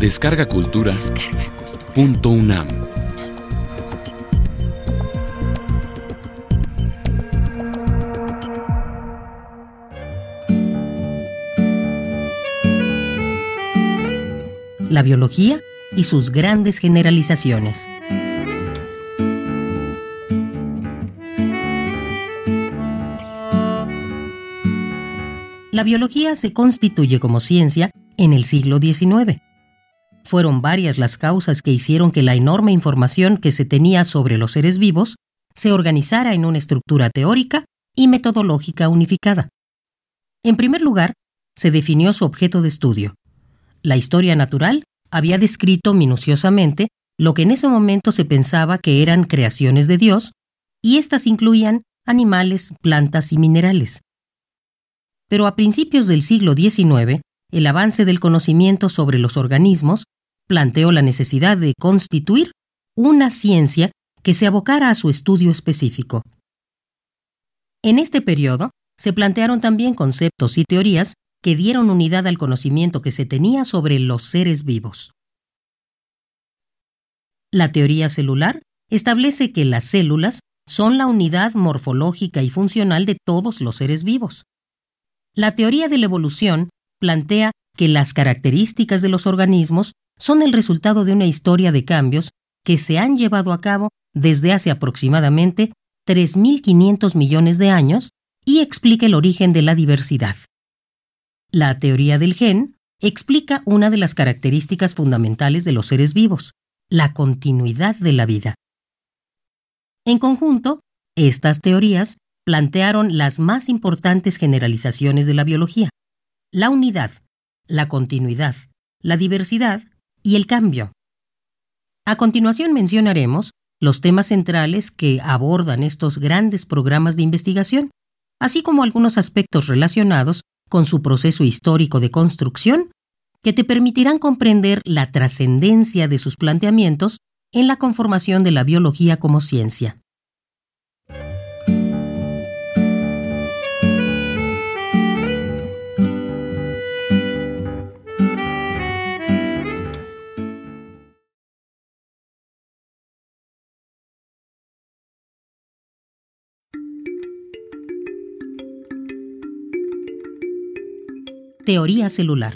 Descarga Cultura. Punto UNAM. La biología y sus grandes generalizaciones. La biología se constituye como ciencia en el siglo XIX. Fueron varias las causas que hicieron que la enorme información que se tenía sobre los seres vivos se organizara en una estructura teórica y metodológica unificada. En primer lugar, se definió su objeto de estudio. La historia natural había descrito minuciosamente lo que en ese momento se pensaba que eran creaciones de Dios, y éstas incluían animales, plantas y minerales. Pero a principios del siglo XIX, el avance del conocimiento sobre los organismos planteó la necesidad de constituir una ciencia que se abocara a su estudio específico. En este periodo, se plantearon también conceptos y teorías que dieron unidad al conocimiento que se tenía sobre los seres vivos. La teoría celular establece que las células son la unidad morfológica y funcional de todos los seres vivos. La teoría de la evolución plantea que las características de los organismos son el resultado de una historia de cambios que se han llevado a cabo desde hace aproximadamente 3.500 millones de años y explica el origen de la diversidad. La teoría del gen explica una de las características fundamentales de los seres vivos, la continuidad de la vida. En conjunto, estas teorías plantearon las más importantes generalizaciones de la biología, la unidad, la continuidad, la diversidad y el cambio. A continuación mencionaremos los temas centrales que abordan estos grandes programas de investigación, así como algunos aspectos relacionados con su proceso histórico de construcción que te permitirán comprender la trascendencia de sus planteamientos en la conformación de la biología como ciencia. Teoría celular.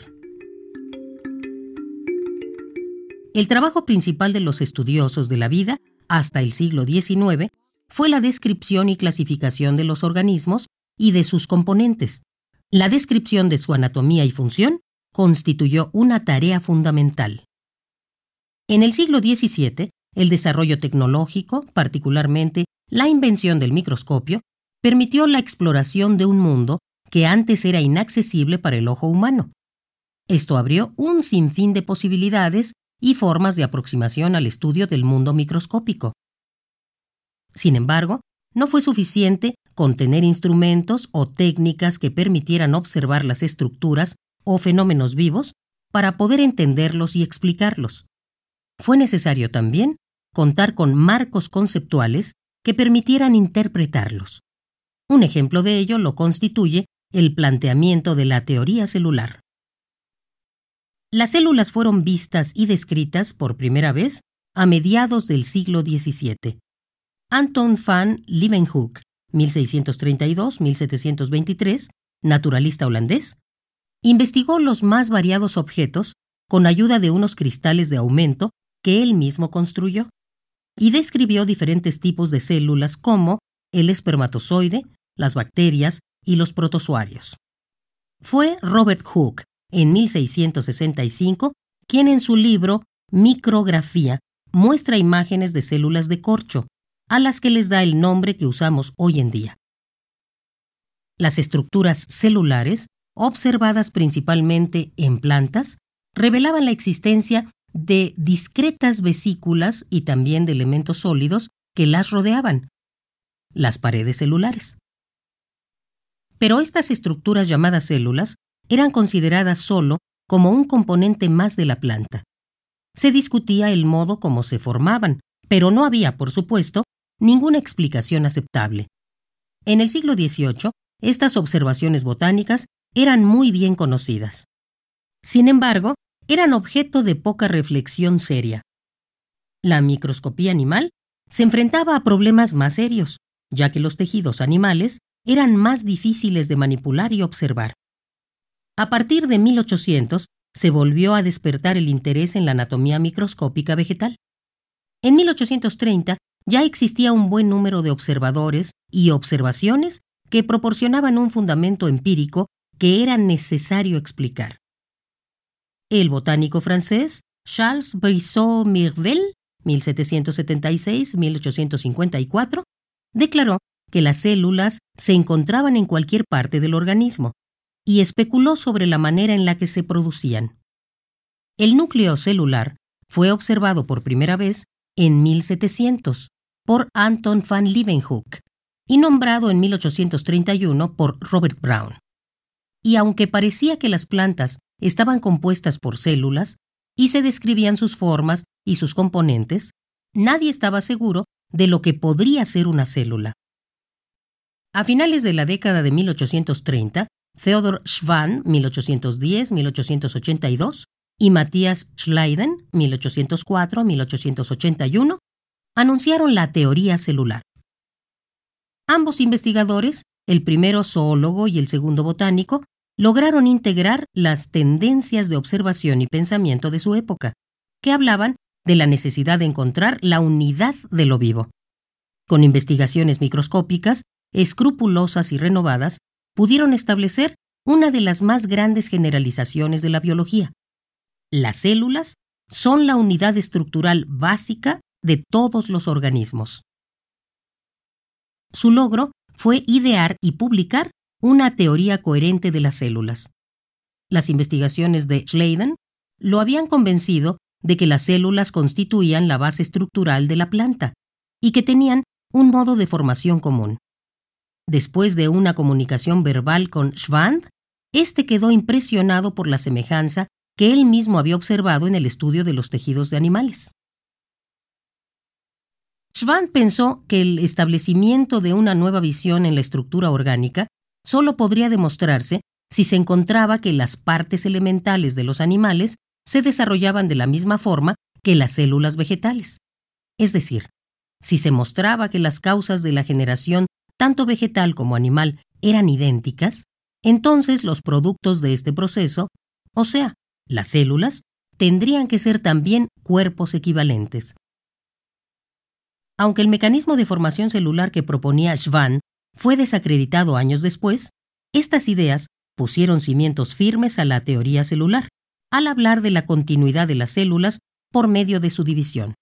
El trabajo principal de los estudiosos de la vida, hasta el siglo XIX, fue la descripción y clasificación de los organismos y de sus componentes. La descripción de su anatomía y función constituyó una tarea fundamental. En el siglo XVII, el desarrollo tecnológico, particularmente la invención del microscopio, permitió la exploración de un mundo que antes era inaccesible para el ojo humano. Esto abrió un sinfín de posibilidades y formas de aproximación al estudio del mundo microscópico. Sin embargo, no fue suficiente con tener instrumentos o técnicas que permitieran observar las estructuras o fenómenos vivos para poder entenderlos y explicarlos. Fue necesario también contar con marcos conceptuales que permitieran interpretarlos. Un ejemplo de ello lo constituye el planteamiento de la teoría celular. Las células fueron vistas y descritas por primera vez a mediados del siglo XVII. Anton van Leeuwenhoek, 1632-1723, naturalista holandés, investigó los más variados objetos con ayuda de unos cristales de aumento que él mismo construyó, y describió diferentes tipos de células como el espermatozoide, las bacterias, y los protozoarios. Fue Robert Hooke, en 1665, quien en su libro Micrografía muestra imágenes de células de corcho, a las que les da el nombre que usamos hoy en día. Las estructuras celulares, observadas principalmente en plantas, revelaban la existencia de discretas vesículas y también de elementos sólidos que las rodeaban, las paredes celulares. Pero estas estructuras llamadas células eran consideradas solo como un componente más de la planta. Se discutía el modo como se formaban, pero no había, por supuesto, ninguna explicación aceptable. En el siglo XVIII, estas observaciones botánicas eran muy bien conocidas. Sin embargo, eran objeto de poca reflexión seria. La microscopía animal se enfrentaba a problemas más serios, ya que los tejidos animales eran más difíciles de manipular y observar. A partir de 1800 se volvió a despertar el interés en la anatomía microscópica vegetal. En 1830 ya existía un buen número de observadores y observaciones que proporcionaban un fundamento empírico que era necesario explicar. El botánico francés Charles Brisson Mirvel, 1776-1854, declaró que las células se encontraban en cualquier parte del organismo y especuló sobre la manera en la que se producían. El núcleo celular fue observado por primera vez en 1700 por Anton van Leeuwenhoek y nombrado en 1831 por Robert Brown. Y aunque parecía que las plantas estaban compuestas por células y se describían sus formas y sus componentes, nadie estaba seguro de lo que podría ser una célula. A finales de la década de 1830, Theodor Schwann, 1810-1882, y Matthias Schleiden, 1804-1881, anunciaron la teoría celular. Ambos investigadores, el primero zoólogo y el segundo botánico, lograron integrar las tendencias de observación y pensamiento de su época, que hablaban de la necesidad de encontrar la unidad de lo vivo. Con investigaciones microscópicas, escrupulosas y renovadas, pudieron establecer una de las más grandes generalizaciones de la biología. Las células son la unidad estructural básica de todos los organismos. Su logro fue idear y publicar una teoría coherente de las células. Las investigaciones de Schleiden lo habían convencido de que las células constituían la base estructural de la planta y que tenían un modo de formación común. Después de una comunicación verbal con Schwand, este quedó impresionado por la semejanza que él mismo había observado en el estudio de los tejidos de animales. Schwann pensó que el establecimiento de una nueva visión en la estructura orgánica solo podría demostrarse si se encontraba que las partes elementales de los animales se desarrollaban de la misma forma que las células vegetales. Es decir, si se mostraba que las causas de la generación, tanto vegetal como animal, eran idénticas, entonces los productos de este proceso, o sea, las células, tendrían que ser también cuerpos equivalentes. Aunque el mecanismo de formación celular que proponía Schwann fue desacreditado años después, estas ideas pusieron cimientos firmes a la teoría celular, al hablar de la continuidad de las células por medio de su división.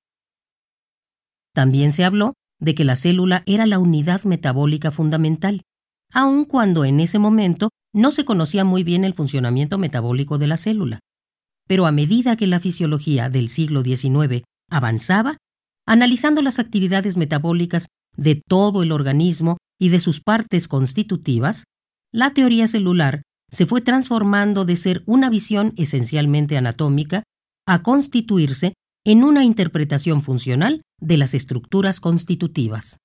También se habló de que la célula era la unidad metabólica fundamental, aun cuando en ese momento no se conocía muy bien el funcionamiento metabólico de la célula. Pero a medida que la fisiología del siglo XIX avanzaba, analizando las actividades metabólicas de todo el organismo y de sus partes constitutivas, la teoría celular se fue transformando de ser una visión esencialmente anatómica a constituirse en una interpretación funcional de las estructuras constitutivas.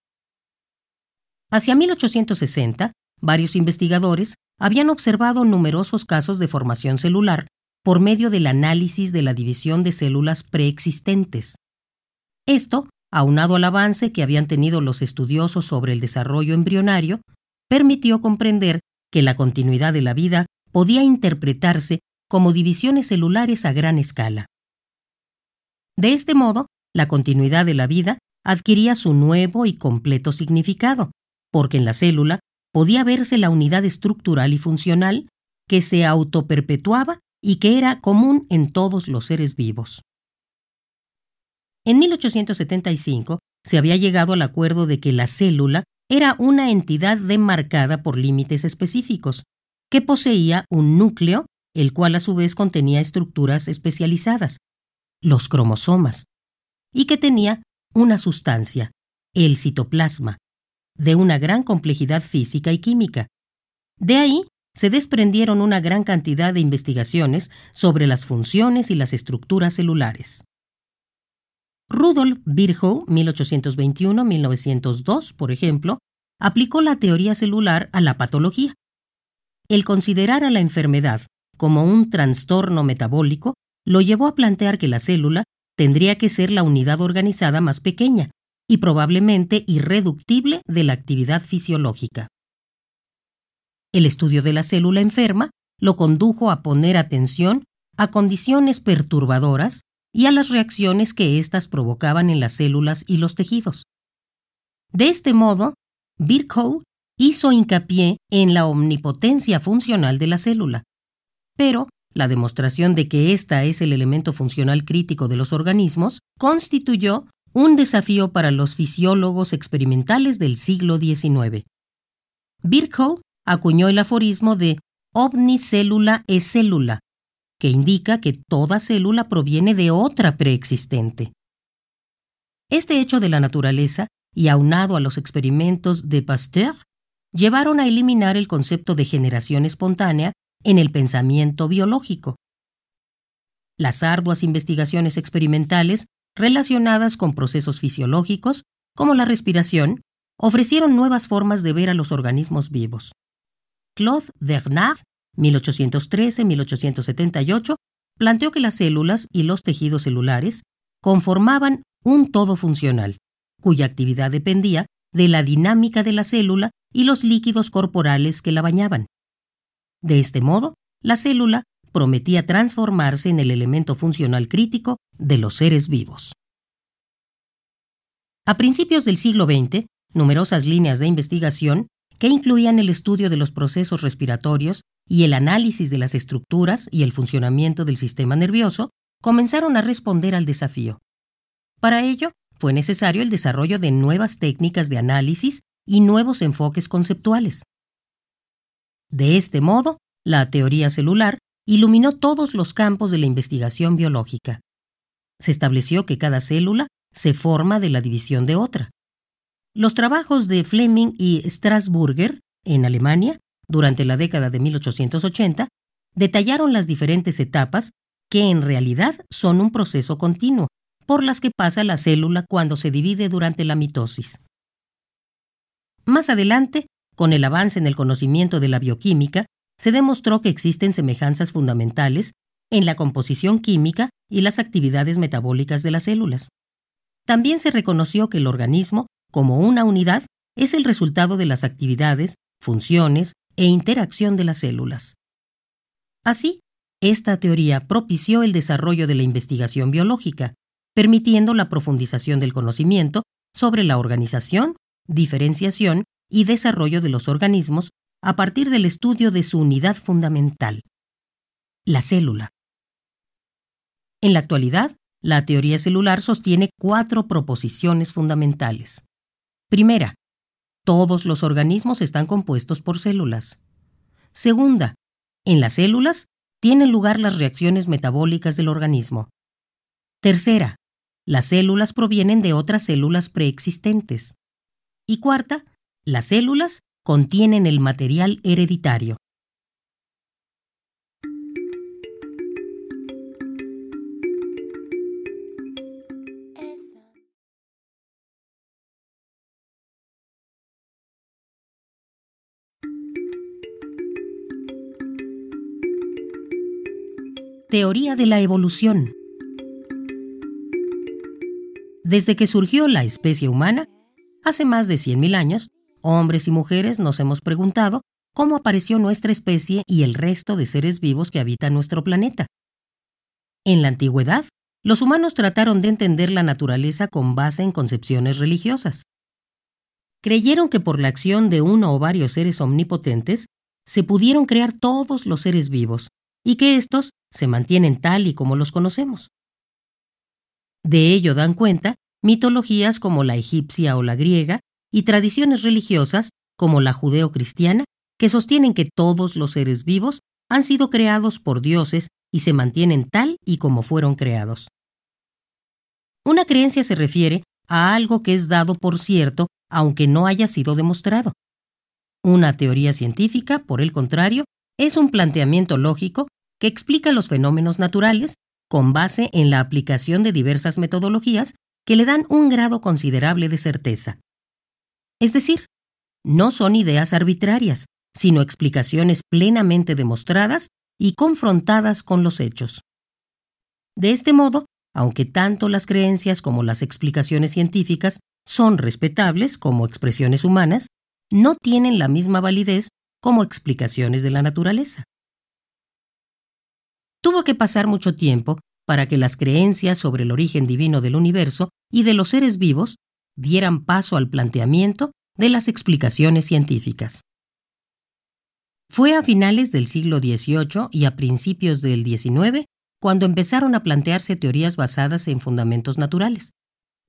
Hacia 1860, varios investigadores habían observado numerosos casos de formación celular por medio del análisis de la división de células preexistentes. Esto, aunado al avance que habían tenido los estudiosos sobre el desarrollo embrionario, permitió comprender que la continuidad de la vida podía interpretarse como divisiones celulares a gran escala. De este modo, la continuidad de la vida adquiría su nuevo y completo significado, porque en la célula podía verse la unidad estructural y funcional que se autoperpetuaba y que era común en todos los seres vivos. En 1875 se había llegado al acuerdo de que la célula era una entidad demarcada por límites específicos, que poseía un núcleo, el cual a su vez contenía estructuras especializadas, los cromosomas, y que tenía una sustancia, el citoplasma, de una gran complejidad física y química. De ahí se desprendieron una gran cantidad de investigaciones sobre las funciones y las estructuras celulares. Rudolf Virchow, 1821-1902, por ejemplo, aplicó la teoría celular a la patología. El considerar a la enfermedad como un trastorno metabólico lo llevó a plantear que la célula tendría que ser la unidad organizada más pequeña y probablemente irreductible de la actividad fisiológica. El estudio de la célula enferma lo condujo a poner atención a condiciones perturbadoras y a las reacciones que éstas provocaban en las células y los tejidos. De este modo, Virchow hizo hincapié en la omnipotencia funcional de la célula, pero la demostración de que ésta es el elemento funcional crítico de los organismos constituyó un desafío para los fisiólogos experimentales del siglo XIX. Virchow acuñó el aforismo de omnicélula es célula, que indica que toda célula proviene de otra preexistente. Este hecho de la naturaleza, y aunado a los experimentos de Pasteur, llevaron a eliminar el concepto de generación espontánea en el pensamiento biológico. Las arduas investigaciones experimentales relacionadas con procesos fisiológicos, como la respiración, ofrecieron nuevas formas de ver a los organismos vivos. Claude Bernard 1813-1878, planteó que las células y los tejidos celulares conformaban un todo funcional, cuya actividad dependía de la dinámica de la célula y los líquidos corporales que la bañaban. De este modo, la célula prometía transformarse en el elemento funcional crítico de los seres vivos. A principios del siglo XX, numerosas líneas de investigación, que incluían el estudio de los procesos respiratorios y el análisis de las estructuras y el funcionamiento del sistema nervioso, comenzaron a responder al desafío. Para ello, fue necesario el desarrollo de nuevas técnicas de análisis y nuevos enfoques conceptuales. De este modo, la teoría celular iluminó todos los campos de la investigación biológica. Se estableció que cada célula se forma de la división de otra. Los trabajos de Fleming y Strasburger, en Alemania, durante la década de 1880, detallaron las diferentes etapas que en realidad son un proceso continuo, por las que pasa la célula cuando se divide durante la mitosis. Más adelante, con el avance en el conocimiento de la bioquímica, se demostró que existen semejanzas fundamentales en la composición química y las actividades metabólicas de las células. También se reconoció que el organismo, como una unidad, es el resultado de las actividades, funciones e interacción de las células. Así, esta teoría propició el desarrollo de la investigación biológica, permitiendo la profundización del conocimiento sobre la organización, diferenciación y desarrollo de los organismos a partir del estudio de su unidad fundamental, la célula. En la actualidad, la teoría celular sostiene cuatro proposiciones fundamentales. Primera, todos los organismos están compuestos por células. Segunda, en las células tienen lugar las reacciones metabólicas del organismo. Tercera, las células provienen de otras células preexistentes. Y cuarta, las células contienen el material hereditario. Teoría de la evolución. Desde que surgió la especie humana, hace más de 100.000 años, hombres y mujeres nos hemos preguntado cómo apareció nuestra especie y el resto de seres vivos que habitan nuestro planeta. En la antigüedad, los humanos trataron de entender la naturaleza con base en concepciones religiosas. Creyeron que por la acción de uno o varios seres omnipotentes se pudieron crear todos los seres vivos, y que éstos se mantienen tal y como los conocemos. De ello dan cuenta mitologías como la egipcia o la griega y tradiciones religiosas como la judeo-cristiana que sostienen que todos los seres vivos han sido creados por dioses y se mantienen tal y como fueron creados. Una creencia se refiere a algo que es dado por cierto aunque no haya sido demostrado. Una teoría científica, por el contrario, es un planteamiento lógico que explica los fenómenos naturales con base en la aplicación de diversas metodologías que le dan un grado considerable de certeza. Es decir, no son ideas arbitrarias, sino explicaciones plenamente demostradas y confrontadas con los hechos. De este modo, aunque tanto las creencias como las explicaciones científicas son respetables como expresiones humanas, no tienen la misma validez como explicaciones de la naturaleza. Tuvo que pasar mucho tiempo para que las creencias sobre el origen divino del universo y de los seres vivos dieran paso al planteamiento de las explicaciones científicas. Fue a finales del siglo XVIII y a principios del XIX cuando empezaron a plantearse teorías basadas en fundamentos naturales,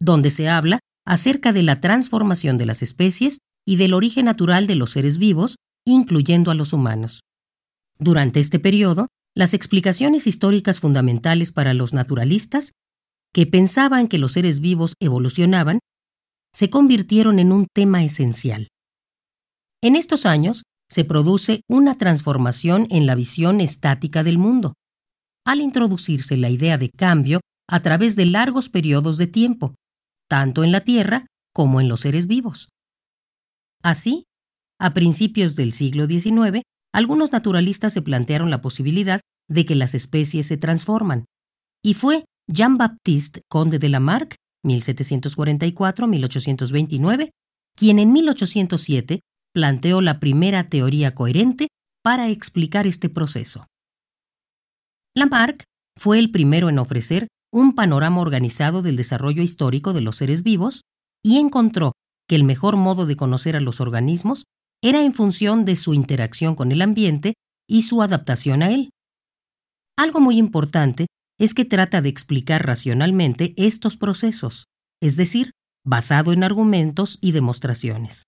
donde se habla acerca de la transformación de las especies y del origen natural de los seres vivos, incluyendo a los humanos. Durante este periodo, las explicaciones históricas fundamentales para los naturalistas, que pensaban que los seres vivos evolucionaban, se convirtieron en un tema esencial. En estos años se produce una transformación en la visión estática del mundo, al introducirse la idea de cambio a través de largos periodos de tiempo, tanto en la Tierra como en los seres vivos. Así, a principios del siglo XIX, algunos naturalistas se plantearon la posibilidad de que las especies se transforman, y fue Jean-Baptiste Conde de Lamarck 1744-1829, quien en 1807 planteó la primera teoría coherente para explicar este proceso. Lamarck fue el primero en ofrecer un panorama organizado del desarrollo histórico de los seres vivos y encontró que el mejor modo de conocer a los organismos era en función de su interacción con el ambiente y su adaptación a él. Algo muy importante es que trata de explicar racionalmente estos procesos, es decir, basado en argumentos y demostraciones.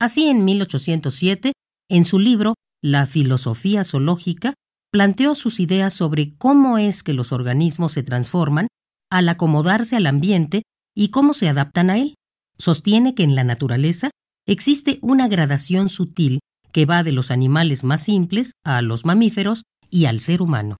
Así, en 1807, en su libro La filosofía zoológica, planteó sus ideas sobre cómo es que los organismos se transforman al acomodarse al ambiente y cómo se adaptan a él. Sostiene que en la naturaleza existe una gradación sutil que va de los animales más simples a los mamíferos y al ser humano.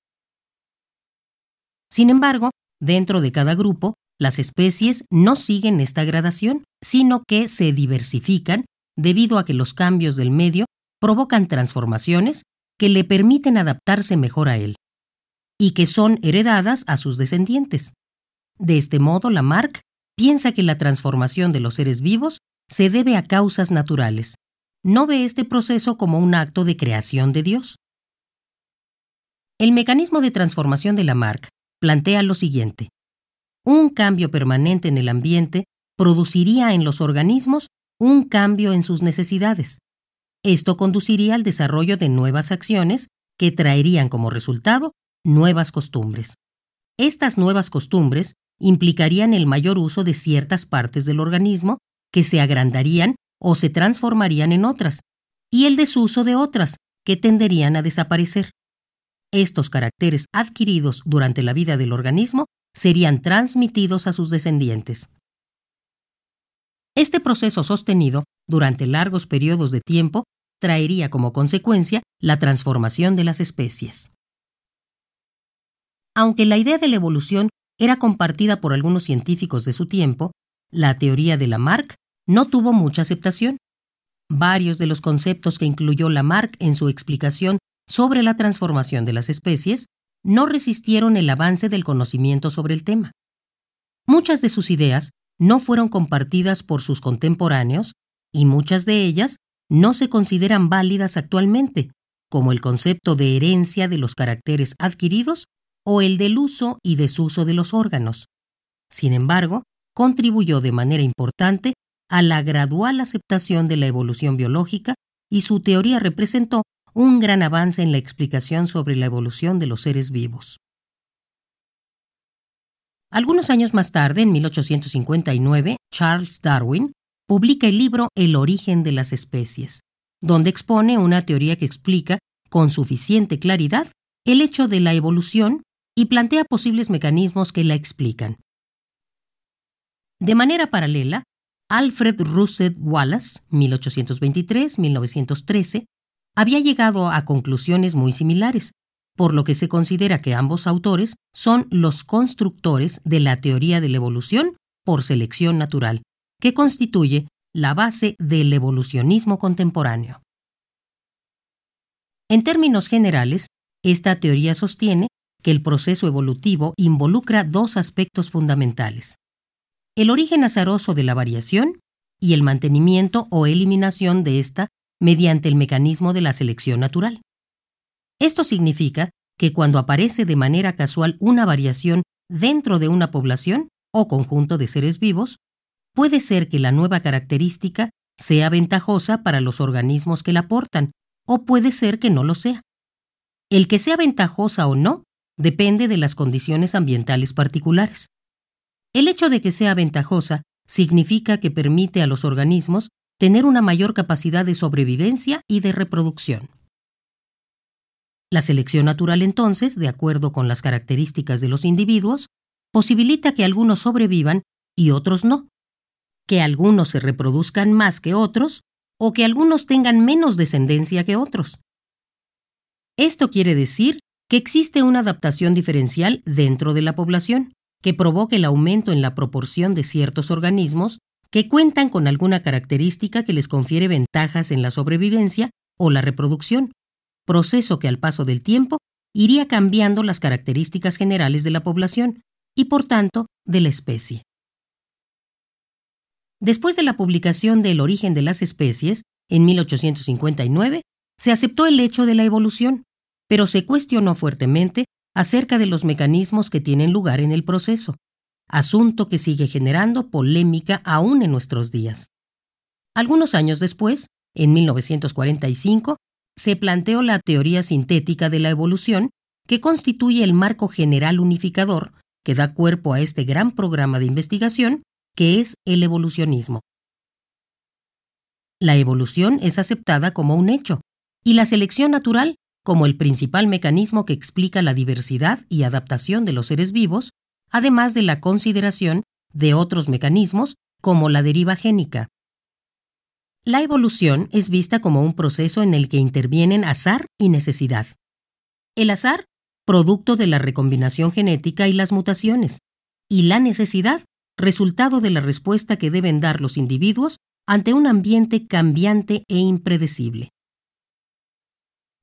Sin embargo, dentro de cada grupo, las especies no siguen esta gradación, sino que se diversifican debido a que los cambios del medio provocan transformaciones que le permiten adaptarse mejor a él, y que son heredadas a sus descendientes. De este modo, Lamarck piensa que la transformación de los seres vivos se debe a causas naturales. No ve este proceso como un acto de creación de Dios. El mecanismo de transformación de Lamarck plantea lo siguiente. Un cambio permanente en el ambiente produciría en los organismos un cambio en sus necesidades. Esto conduciría al desarrollo de nuevas acciones que traerían como resultado nuevas costumbres. Estas nuevas costumbres implicarían el mayor uso de ciertas partes del organismo que se agrandarían o se transformarían en otras, y el desuso de otras que tenderían a desaparecer. Estos caracteres adquiridos durante la vida del organismo serían transmitidos a sus descendientes. Este proceso sostenido durante largos periodos de tiempo traería como consecuencia la transformación de las especies. Aunque la idea de la evolución era compartida por algunos científicos de su tiempo, la teoría de Lamarck no tuvo mucha aceptación. Varios de los conceptos que incluyó Lamarck en su explicación sobre la transformación de las especies no resistieron el avance del conocimiento sobre el tema. Muchas de sus ideas no fueron compartidas por sus contemporáneos y muchas de ellas no se consideran válidas actualmente, como el concepto de herencia de los caracteres adquiridos o el del uso y desuso de los órganos. Sin embargo, contribuyó de manera importante a la gradual aceptación de la evolución biológica y su teoría representó un gran avance en la explicación sobre la evolución de los seres vivos. Algunos años más tarde, en 1859, Charles Darwin publica el libro El origen de las especies, donde expone una teoría que explica con suficiente claridad el hecho de la evolución y plantea posibles mecanismos que la explican. De manera paralela, Alfred Russell Wallace, 1823-1913, había llegado a conclusiones muy similares, por lo que se considera que ambos autores son los constructores de la teoría de la evolución por selección natural, que constituye la base del evolucionismo contemporáneo. En términos generales, esta teoría sostiene que el proceso evolutivo involucra dos aspectos fundamentales. El origen azaroso de la variación y el mantenimiento o eliminación de ésta mediante el mecanismo de la selección natural. Esto significa que cuando aparece de manera casual una variación dentro de una población o conjunto de seres vivos, puede ser que la nueva característica sea ventajosa para los organismos que la portan, o puede ser que no lo sea. El que sea ventajosa o no depende de las condiciones ambientales particulares. El hecho de que sea ventajosa significa que permite a los organismos tener una mayor capacidad de sobrevivencia y de reproducción. La selección natural entonces, de acuerdo con las características de los individuos, posibilita que algunos sobrevivan y otros no, que algunos se reproduzcan más que otros o que algunos tengan menos descendencia que otros. Esto quiere decir que existe una adaptación diferencial dentro de la población, que provoca el aumento en la proporción de ciertos organismos que cuentan con alguna característica que les confiere ventajas en la sobrevivencia o la reproducción, proceso que al paso del tiempo iría cambiando las características generales de la población y por tanto de la especie. Después de la publicación de El origen de las especies, en 1859, se aceptó el hecho de la evolución, pero se cuestionó fuertemente acerca de los mecanismos que tienen lugar en el proceso, asunto que sigue generando polémica aún en nuestros días. Algunos años después, en 1945, se planteó la teoría sintética de la evolución, que constituye el marco general unificador que da cuerpo a este gran programa de investigación, que es el evolucionismo. La evolución es aceptada como un hecho, y la selección natural como el principal mecanismo que explica la diversidad y adaptación de los seres vivos, además de la consideración de otros mecanismos como la deriva génica. La evolución es vista como un proceso en el que intervienen azar y necesidad. El azar, producto de la recombinación genética y las mutaciones, y la necesidad, resultado de la respuesta que deben dar los individuos ante un ambiente cambiante e impredecible.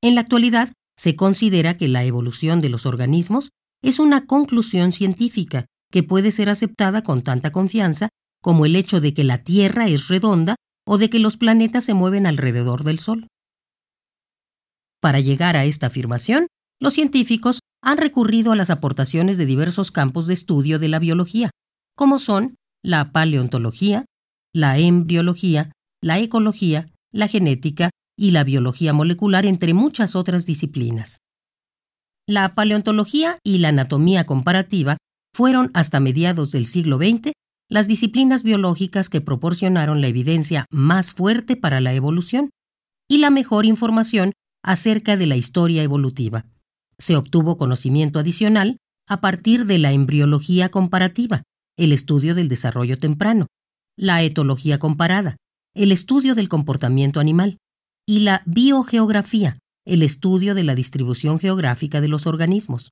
En la actualidad, se considera que la evolución de los organismos es una conclusión científica que puede ser aceptada con tanta confianza como el hecho de que la Tierra es redonda o de que los planetas se mueven alrededor del Sol. Para llegar a esta afirmación, los científicos han recurrido a las aportaciones de diversos campos de estudio de la biología, como son la paleontología, la embriología, la ecología, la genética y la biología molecular, entre muchas otras disciplinas. La paleontología y la anatomía comparativa fueron hasta mediados del siglo XX las disciplinas biológicas que proporcionaron la evidencia más fuerte para la evolución y la mejor información acerca de la historia evolutiva. Se obtuvo conocimiento adicional a partir de la embriología comparativa, el estudio del desarrollo temprano, la etología comparada, el estudio del comportamiento animal, y la biogeografía, el estudio de la distribución geográfica de los organismos.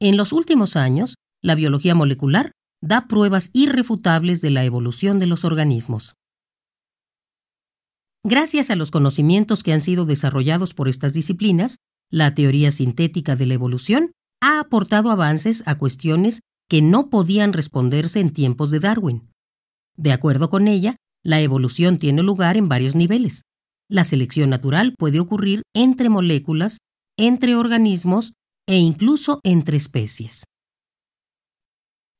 En los últimos años, la biología molecular da pruebas irrefutables de la evolución de los organismos. Gracias a los conocimientos que han sido desarrollados por estas disciplinas, la teoría sintética de la evolución ha aportado avances a cuestiones que no podían responderse en tiempos de Darwin. De acuerdo con ella, la evolución tiene lugar en varios niveles, la selección natural puede ocurrir entre moléculas, entre organismos e incluso entre especies.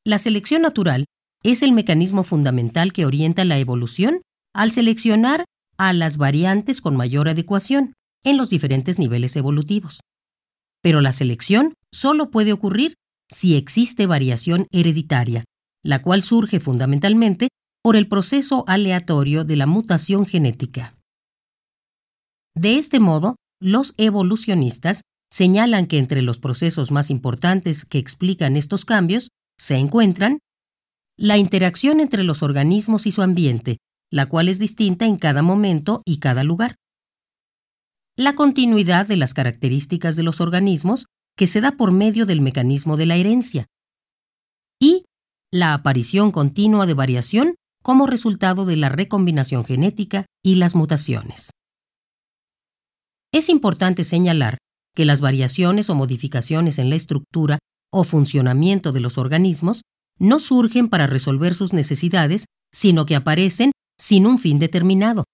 La selección natural es el mecanismo fundamental que orienta la evolución al seleccionar a las variantes con mayor adecuación en los diferentes niveles evolutivos. Pero la selección solo puede ocurrir si existe variación hereditaria, la cual surge fundamentalmente por el proceso aleatorio de la mutación genética. De este modo, los evolucionistas señalan que entre los procesos más importantes que explican estos cambios se encuentran la interacción entre los organismos y su ambiente, la cual es distinta en cada momento y cada lugar. La continuidad de las características de los organismos, que se da por medio del mecanismo de la herencia. Y la aparición continua de variación como resultado de la recombinación genética y las mutaciones. Es importante señalar que las variaciones o modificaciones en la estructura o funcionamiento de los organismos no surgen para resolver sus necesidades, sino que aparecen sin un fin determinado.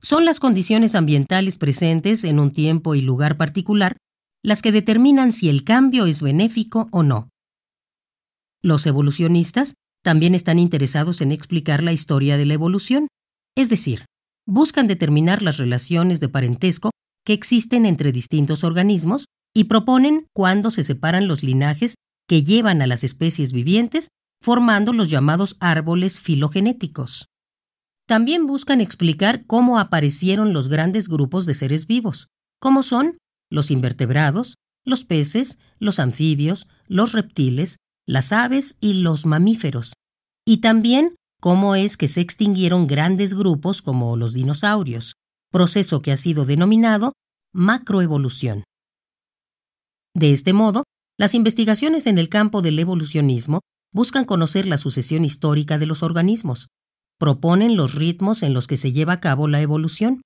Son las condiciones ambientales presentes en un tiempo y lugar particular las que determinan si el cambio es benéfico o no. Los evolucionistas también están interesados en explicar la historia de la evolución, es decir, buscan determinar las relaciones de parentesco que existen entre distintos organismos y proponen cuándo se separan los linajes que llevan a las especies vivientes, formando los llamados árboles filogenéticos. También buscan explicar cómo aparecieron los grandes grupos de seres vivos, como son los invertebrados, los peces, los anfibios, los reptiles, las aves y los mamíferos, y también cómo es que se extinguieron grandes grupos como los dinosaurios, proceso que ha sido denominado macroevolución. De este modo, las investigaciones en el campo del evolucionismo buscan conocer la sucesión histórica de los organismos, proponen los ritmos en los que se lleva a cabo la evolución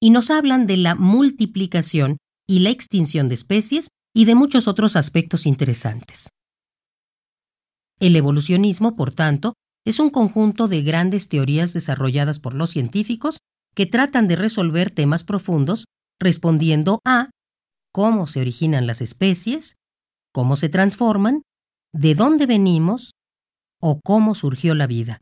y nos hablan de la multiplicación y la extinción de especies y de muchos otros aspectos interesantes. El evolucionismo, por tanto, es un conjunto de grandes teorías desarrolladas por los científicos que tratan de resolver temas profundos respondiendo a cómo se originan las especies, cómo se transforman, de dónde venimos o cómo surgió la vida.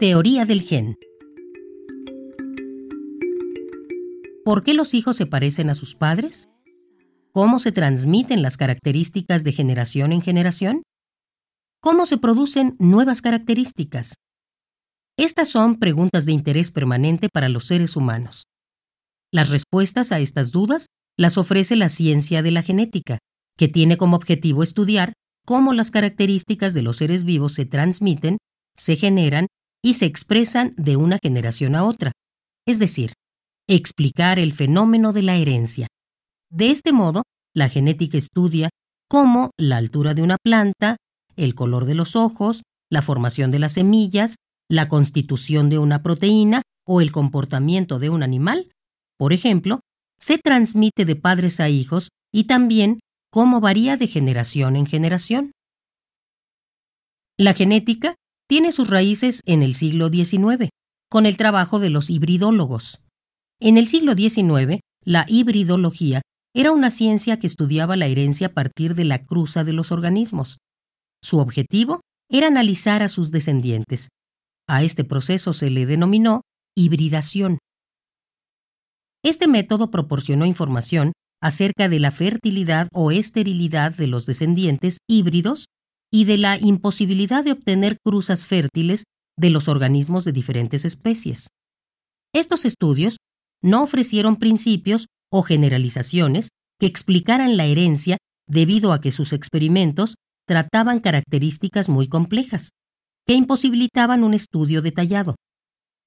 Teoría del gen. ¿Por qué los hijos se parecen a sus padres? ¿Cómo se transmiten las características de generación en generación? ¿Cómo se producen nuevas características? Estas son preguntas de interés permanente para los seres humanos. Las respuestas a estas dudas las ofrece la ciencia de la genética, que tiene como objetivo estudiar cómo las características de los seres vivos se transmiten, se generan y se expresan de una generación a otra, es decir, explicar el fenómeno de la herencia. De este modo, la genética estudia cómo la altura de una planta, el color de los ojos, la formación de las semillas, la constitución de una proteína o el comportamiento de un animal, por ejemplo, se transmite de padres a hijos y también cómo varía de generación en generación. La genética tiene sus raíces en el siglo XIX, con el trabajo de los hibridólogos. En el siglo XIX, la hibridología era una ciencia que estudiaba la herencia a partir de la cruza de los organismos. Su objetivo era analizar a sus descendientes. A este proceso se le denominó hibridación. Este método proporcionó información acerca de la fertilidad o esterilidad de los descendientes híbridos y de la imposibilidad de obtener cruzas fértiles de los organismos de diferentes especies. Estos estudios no ofrecieron principios o generalizaciones que explicaran la herencia debido a que sus experimentos trataban características muy complejas, que imposibilitaban un estudio detallado.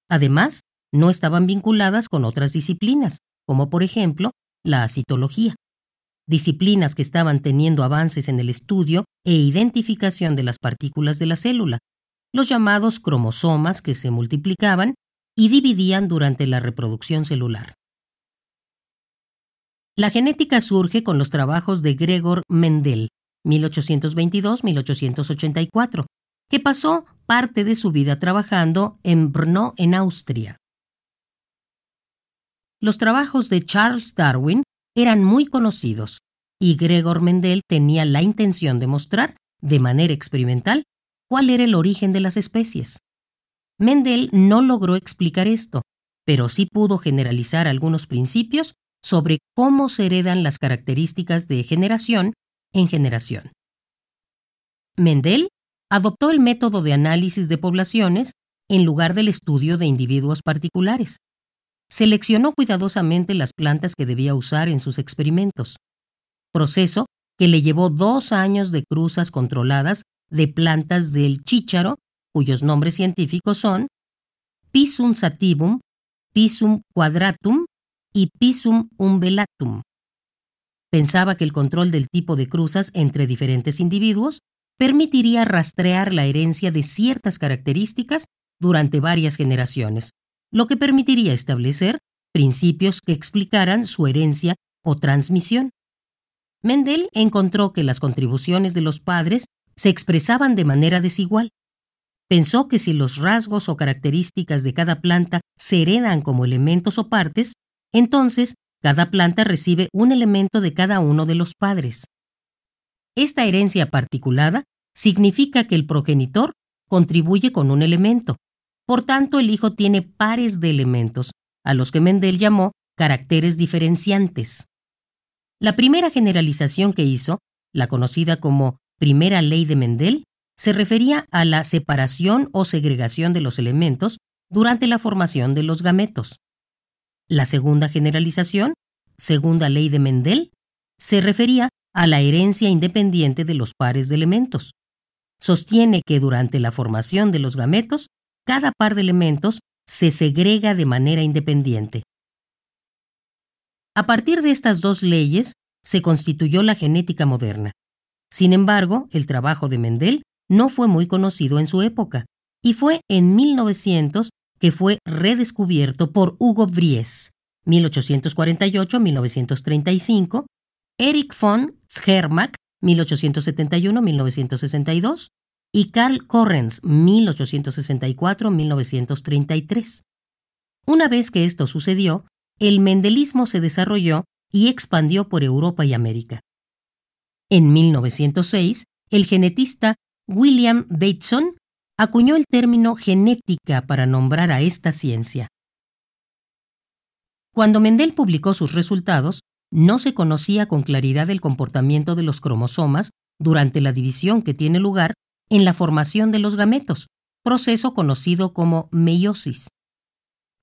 Además, no estaban vinculadas con otras disciplinas, como por ejemplo la citología disciplinas que estaban teniendo avances en el estudio e identificación de las partículas de la célula, los llamados cromosomas que se multiplicaban y dividían durante la reproducción celular. La genética surge con los trabajos de Gregor Mendel, 1822-1884, que pasó parte de su vida trabajando en Brno, en Austria. Los trabajos de Charles Darwin eran muy conocidos y Gregor Mendel tenía la intención de mostrar, de manera experimental, cuál era el origen de las especies. Mendel no logró explicar esto, pero sí pudo generalizar algunos principios sobre cómo se heredan las características de generación en generación. Mendel adoptó el método de análisis de poblaciones en lugar del estudio de individuos particulares seleccionó cuidadosamente las plantas que debía usar en sus experimentos, proceso que le llevó dos años de cruzas controladas de plantas del chícharo, cuyos nombres científicos son Pisum sativum, Pisum quadratum y Pisum umbellatum. Pensaba que el control del tipo de cruzas entre diferentes individuos permitiría rastrear la herencia de ciertas características durante varias generaciones, lo que permitiría establecer principios que explicaran su herencia o transmisión. Mendel encontró que las contribuciones de los padres se expresaban de manera desigual. Pensó que si los rasgos o características de cada planta se heredan como elementos o partes, entonces cada planta recibe un elemento de cada uno de los padres. Esta herencia particulada significa que el progenitor contribuye con un elemento. Por tanto, el hijo tiene pares de elementos, a los que Mendel llamó caracteres diferenciantes. La primera generalización que hizo, la conocida como primera ley de Mendel, se refería a la separación o segregación de los elementos durante la formación de los gametos. La segunda generalización, segunda ley de Mendel, se refería a la herencia independiente de los pares de elementos. Sostiene que durante la formación de los gametos, cada par de elementos se segrega de manera independiente. A partir de estas dos leyes se constituyó la genética moderna. Sin embargo, el trabajo de Mendel no fue muy conocido en su época, y fue en 1900 que fue redescubierto por Hugo Vries, 1848-1935, Erich von Schermack, 1871-1962, y Karl Correns, 1864-1933. Una vez que esto sucedió, el mendelismo se desarrolló y expandió por Europa y América. En 1906, el genetista William Bateson acuñó el término genética para nombrar a esta ciencia. Cuando Mendel publicó sus resultados, no se conocía con claridad el comportamiento de los cromosomas durante la división que tiene lugar en la formación de los gametos, proceso conocido como meiosis.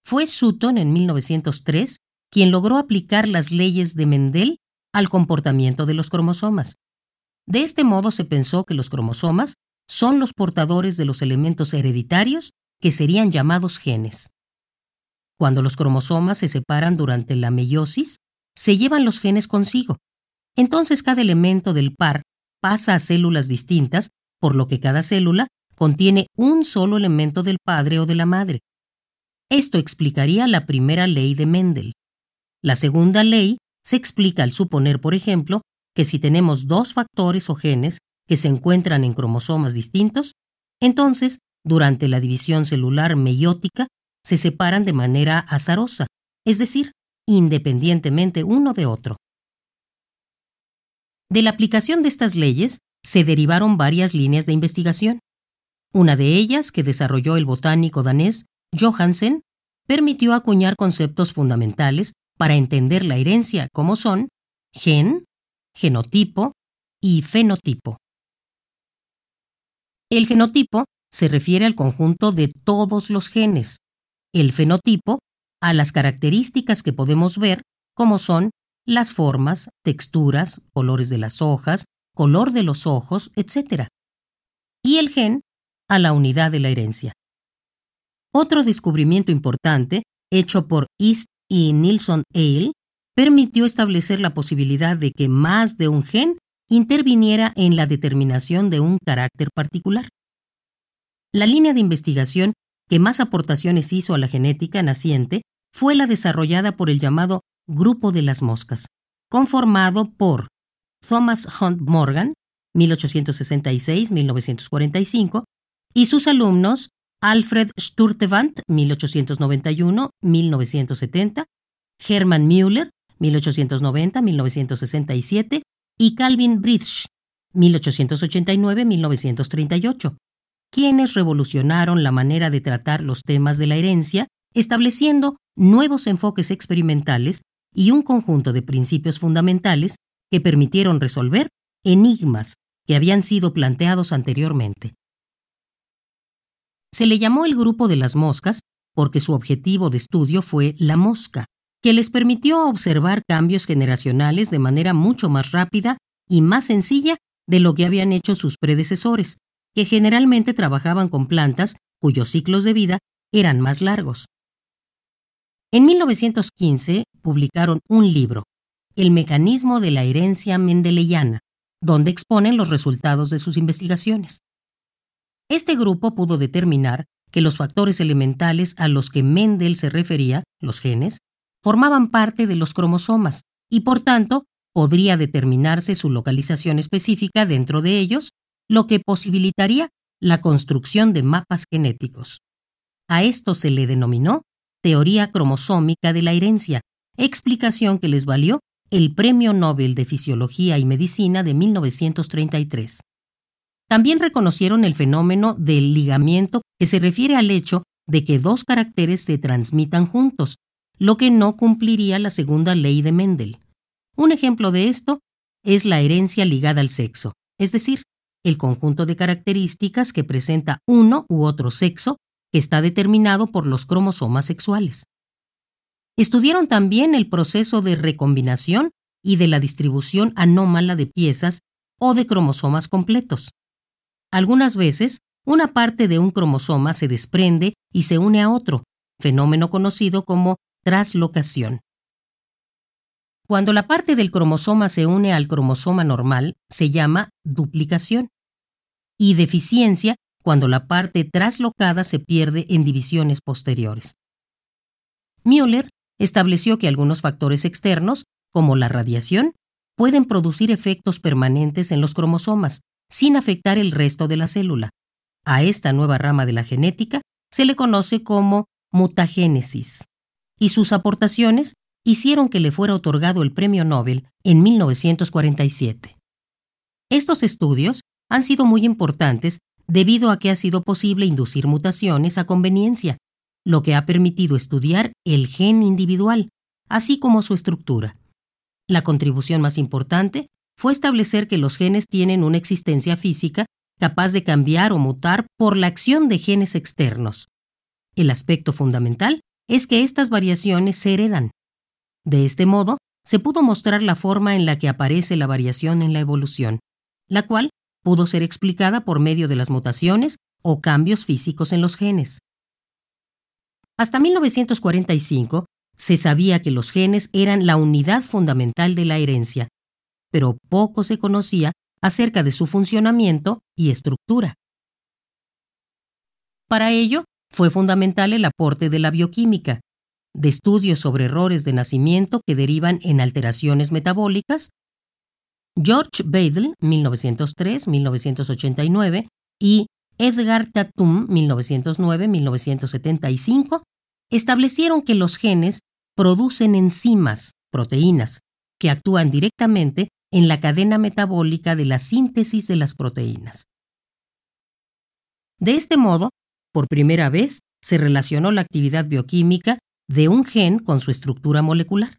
Fue Sutton en 1903 quien logró aplicar las leyes de Mendel al comportamiento de los cromosomas. De este modo se pensó que los cromosomas son los portadores de los elementos hereditarios que serían llamados genes. Cuando los cromosomas se separan durante la meiosis, se llevan los genes consigo. Entonces cada elemento del par pasa a células distintas por lo que cada célula contiene un solo elemento del padre o de la madre. Esto explicaría la primera ley de Mendel. La segunda ley se explica al suponer, por ejemplo, que si tenemos dos factores o genes que se encuentran en cromosomas distintos, entonces, durante la división celular meiótica, se separan de manera azarosa, es decir, independientemente uno de otro. De la aplicación de estas leyes se derivaron varias líneas de investigación. Una de ellas, que desarrolló el botánico danés Johansen, permitió acuñar conceptos fundamentales para entender la herencia como son gen, genotipo y fenotipo. El genotipo se refiere al conjunto de todos los genes, el fenotipo a las características que podemos ver como son las formas, texturas, colores de las hojas, color de los ojos, etc. Y el gen a la unidad de la herencia. Otro descubrimiento importante, hecho por East y Nilsson Ale, permitió establecer la posibilidad de que más de un gen interviniera en la determinación de un carácter particular. La línea de investigación que más aportaciones hizo a la genética naciente fue la desarrollada por el llamado Grupo de las Moscas, conformado por Thomas Hunt Morgan, 1866-1945, y sus alumnos Alfred Sturtevant, 1891-1970, Hermann Müller, 1890-1967, y Calvin Bridge, 1889-1938, quienes revolucionaron la manera de tratar los temas de la herencia, estableciendo nuevos enfoques experimentales y un conjunto de principios fundamentales que permitieron resolver enigmas que habían sido planteados anteriormente. Se le llamó el grupo de las moscas porque su objetivo de estudio fue la mosca, que les permitió observar cambios generacionales de manera mucho más rápida y más sencilla de lo que habían hecho sus predecesores, que generalmente trabajaban con plantas cuyos ciclos de vida eran más largos. En 1915 publicaron un libro, El mecanismo de la herencia mendeleyana, donde exponen los resultados de sus investigaciones. Este grupo pudo determinar que los factores elementales a los que Mendel se refería, los genes, formaban parte de los cromosomas y por tanto podría determinarse su localización específica dentro de ellos, lo que posibilitaría la construcción de mapas genéticos. A esto se le denominó teoría cromosómica de la herencia, explicación que les valió el Premio Nobel de Fisiología y Medicina de 1933. También reconocieron el fenómeno del ligamiento que se refiere al hecho de que dos caracteres se transmitan juntos, lo que no cumpliría la segunda ley de Mendel. Un ejemplo de esto es la herencia ligada al sexo, es decir, el conjunto de características que presenta uno u otro sexo que está determinado por los cromosomas sexuales. Estudiaron también el proceso de recombinación y de la distribución anómala de piezas o de cromosomas completos. Algunas veces, una parte de un cromosoma se desprende y se une a otro, fenómeno conocido como traslocación. Cuando la parte del cromosoma se une al cromosoma normal, se llama duplicación. Y deficiencia cuando la parte traslocada se pierde en divisiones posteriores. Estableció que algunos factores externos, como la radiación, pueden producir efectos permanentes en los cromosomas, sin afectar el resto de la célula. A esta nueva rama de la genética se le conoce como mutagénesis, y sus aportaciones hicieron que le fuera otorgado el Premio Nobel en 1947. Estos estudios han sido muy importantes debido a que ha sido posible inducir mutaciones a conveniencia, lo que ha permitido estudiar el gen individual, así como su estructura. La contribución más importante fue establecer que los genes tienen una existencia física capaz de cambiar o mutar por la acción de genes externos. El aspecto fundamental es que estas variaciones se heredan. De este modo, se pudo mostrar la forma en la que aparece la variación en la evolución, la cual pudo ser explicada por medio de las mutaciones o cambios físicos en los genes. Hasta 1945 se sabía que los genes eran la unidad fundamental de la herencia, pero poco se conocía acerca de su funcionamiento y estructura. Para ello, fue fundamental el aporte de la bioquímica, de estudios sobre errores de nacimiento que derivan en alteraciones metabólicas. George Badel, 1903-1989, y Edgar Tatum, 1909-1975, establecieron que los genes producen enzimas, proteínas, que actúan directamente en la cadena metabólica de la síntesis de las proteínas. De este modo, por primera vez, se relacionó la actividad bioquímica de un gen con su estructura molecular.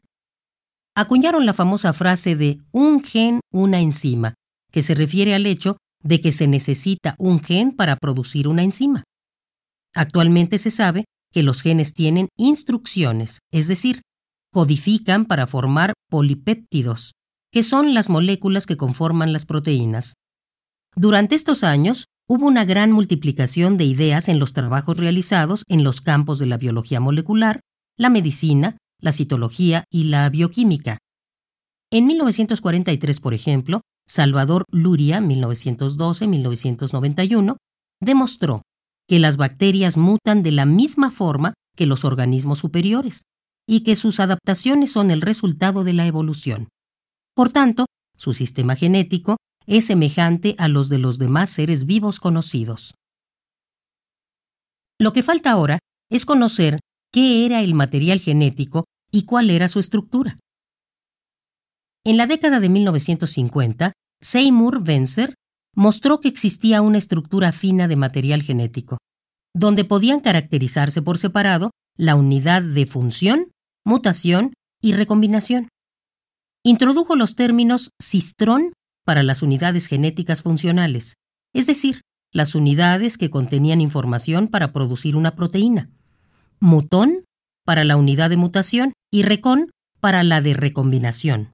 Acuñaron la famosa frase de un gen, una enzima, que se refiere al hecho de que se necesita un gen para producir una enzima. Actualmente se sabe que los genes tienen instrucciones, es decir, codifican para formar polipéptidos, que son las moléculas que conforman las proteínas. Durante estos años, hubo una gran multiplicación de ideas en los trabajos realizados en los campos de la biología molecular, la medicina, la citología y la bioquímica. En 1943, por ejemplo, Salvador Luria, 1912-1991, demostró que las bacterias mutan de la misma forma que los organismos superiores y que sus adaptaciones son el resultado de la evolución. Por tanto, su sistema genético es semejante a los de los demás seres vivos conocidos. Lo que falta ahora es conocer qué era el material genético y cuál era su estructura. En la década de 1950, Seymour Vencer mostró que existía una estructura fina de material genético, donde podían caracterizarse por separado la unidad de función, mutación y recombinación. Introdujo los términos cistrón para las unidades genéticas funcionales, es decir, las unidades que contenían información para producir una proteína, mutón para la unidad de mutación y recon para la de recombinación.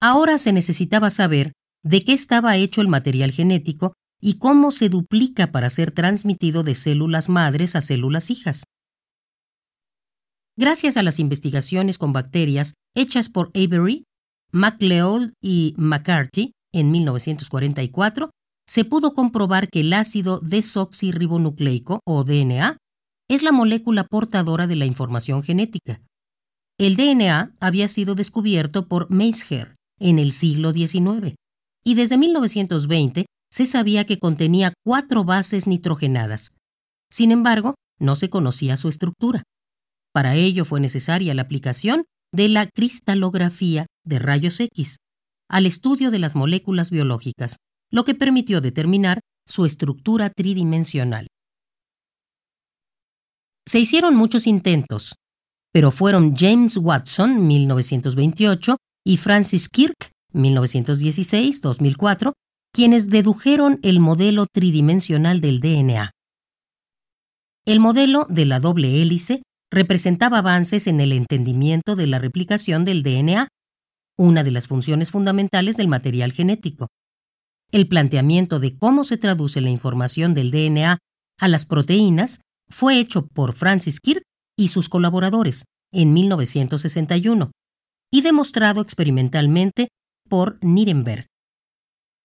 Ahora se necesitaba saber de qué estaba hecho el material genético y cómo se duplica para ser transmitido de células madres a células hijas. Gracias a las investigaciones con bacterias hechas por Avery, MacLeod y McCarthy en 1944, se pudo comprobar que el ácido desoxirribonucleico, o DNA, es la molécula portadora de la información genética. El DNA había sido descubierto por Meissner en el siglo XIX y desde 1920 se sabía que contenía cuatro bases nitrogenadas. Sin embargo, no se conocía su estructura. Para ello fue necesaria la aplicación de la cristalografía de rayos X al estudio de las moléculas biológicas, lo que permitió determinar su estructura tridimensional. Se hicieron muchos intentos, pero fueron James Watson, 1928, y Francis Kirk, 1916-2004, quienes dedujeron el modelo tridimensional del DNA. El modelo de la doble hélice representaba avances en el entendimiento de la replicación del DNA, una de las funciones fundamentales del material genético. El planteamiento de cómo se traduce la información del DNA a las proteínas fue hecho por Francis Kirk y sus colaboradores en 1961 y demostrado experimentalmente por Nirenberg.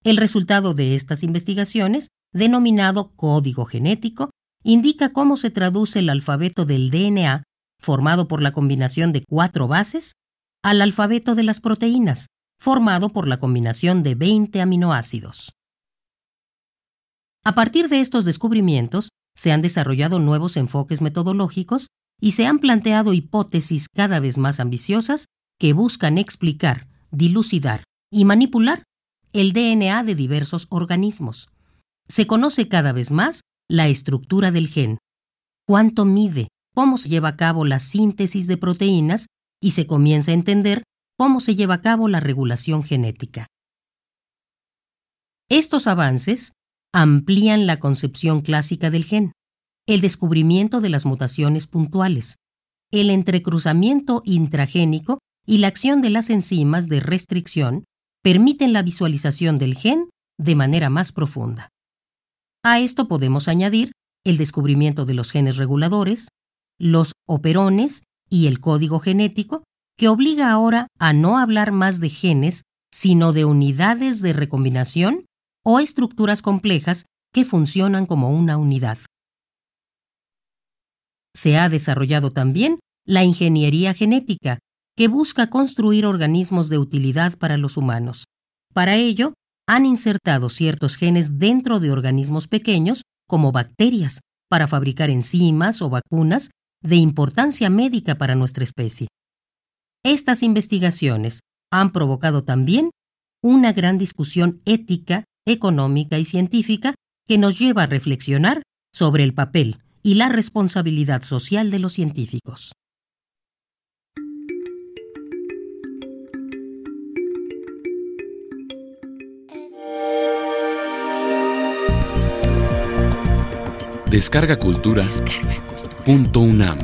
El resultado de estas investigaciones, denominado código genético, indica cómo se traduce el alfabeto del DNA, formado por la combinación de cuatro bases, al alfabeto de las proteínas, formado por la combinación de 20 aminoácidos. A partir de estos descubrimientos, se han desarrollado nuevos enfoques metodológicos y se han planteado hipótesis cada vez más ambiciosas que buscan explicar, dilucidar y manipular el DNA de diversos organismos. Se conoce cada vez más la estructura del gen, cuánto mide, cómo se lleva a cabo la síntesis de proteínas y se comienza a entender cómo se lleva a cabo la regulación genética. Estos avances amplían la concepción clásica del gen, el descubrimiento de las mutaciones puntuales, el entrecruzamiento intragénico y la acción de las enzimas de restricción permiten la visualización del gen de manera más profunda. A esto podemos añadir el descubrimiento de los genes reguladores, los operones y el código genético, que obliga ahora a no hablar más de genes, sino de unidades de recombinación o estructuras complejas que funcionan como una unidad. Se ha desarrollado también la ingeniería genética, que busca construir organismos de utilidad para los humanos. Para ello, han insertado ciertos genes dentro de organismos pequeños, como bacterias, para fabricar enzimas o vacunas de importancia médica para nuestra especie. Estas investigaciones han provocado también una gran discusión ética, económica y científica que nos lleva a reflexionar sobre el papel y la responsabilidad social de los científicos. Descarga Cultura. Punto UNAM.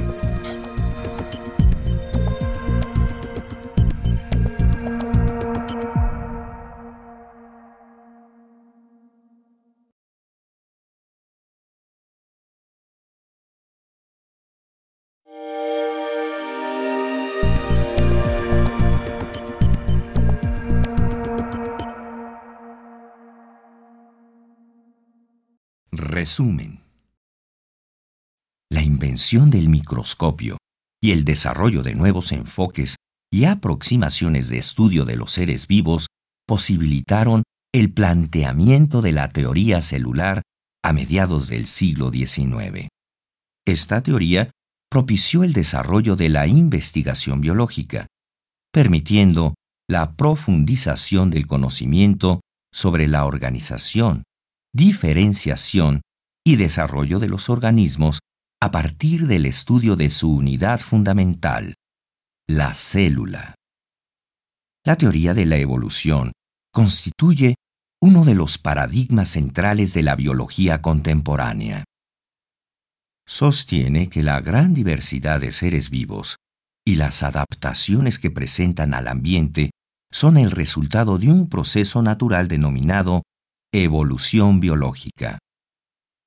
Resumen. Invención del microscopio y el desarrollo de nuevos enfoques y aproximaciones de estudio de los seres vivos posibilitaron el planteamiento de la teoría celular a mediados del siglo XIX. Esta teoría propició el desarrollo de la investigación biológica, permitiendo la profundización del conocimiento sobre la organización, diferenciación y desarrollo de los organismos a partir del estudio de su unidad fundamental, la célula. La teoría de la evolución constituye uno de los paradigmas centrales de la biología contemporánea. Sostiene que la gran diversidad de seres vivos y las adaptaciones que presentan al ambiente son el resultado de un proceso natural denominado evolución biológica.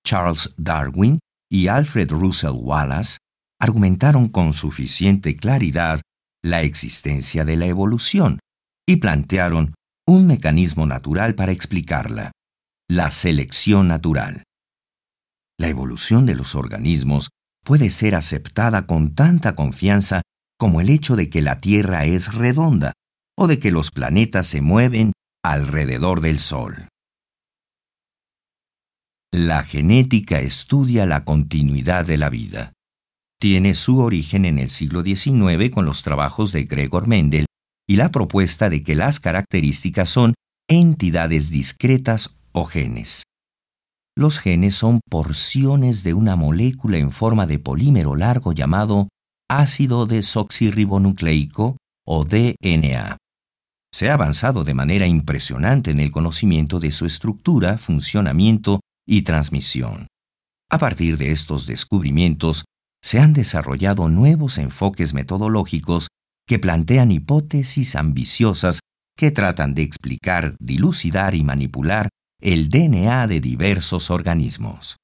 Charles Darwin y Alfred Russel Wallace argumentaron con suficiente claridad la existencia de la evolución y plantearon un mecanismo natural para explicarla, la selección natural. La evolución de los organismos puede ser aceptada con tanta confianza como el hecho de que la Tierra es redonda o de que los planetas se mueven alrededor del Sol. La genética estudia la continuidad de la vida. Tiene su origen en el siglo XIX con los trabajos de Gregor Mendel y la propuesta de que las características son entidades discretas o genes. Los genes son porciones de una molécula en forma de polímero largo llamado ácido desoxirribonucleico o DNA. Se ha avanzado de manera impresionante en el conocimiento de su estructura, funcionamiento y transmisión. A partir de estos descubrimientos, se han desarrollado nuevos enfoques metodológicos que plantean hipótesis ambiciosas que tratan de explicar, dilucidar y manipular el DNA de diversos organismos.